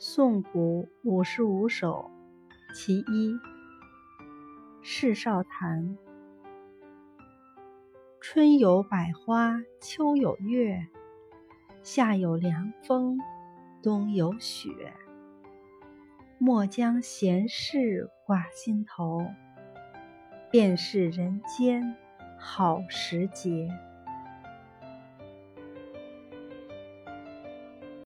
送古五十五首其一世少谈春有百花秋有月夏有凉风冬有雪。莫将闲事挂心头便是人间好时节。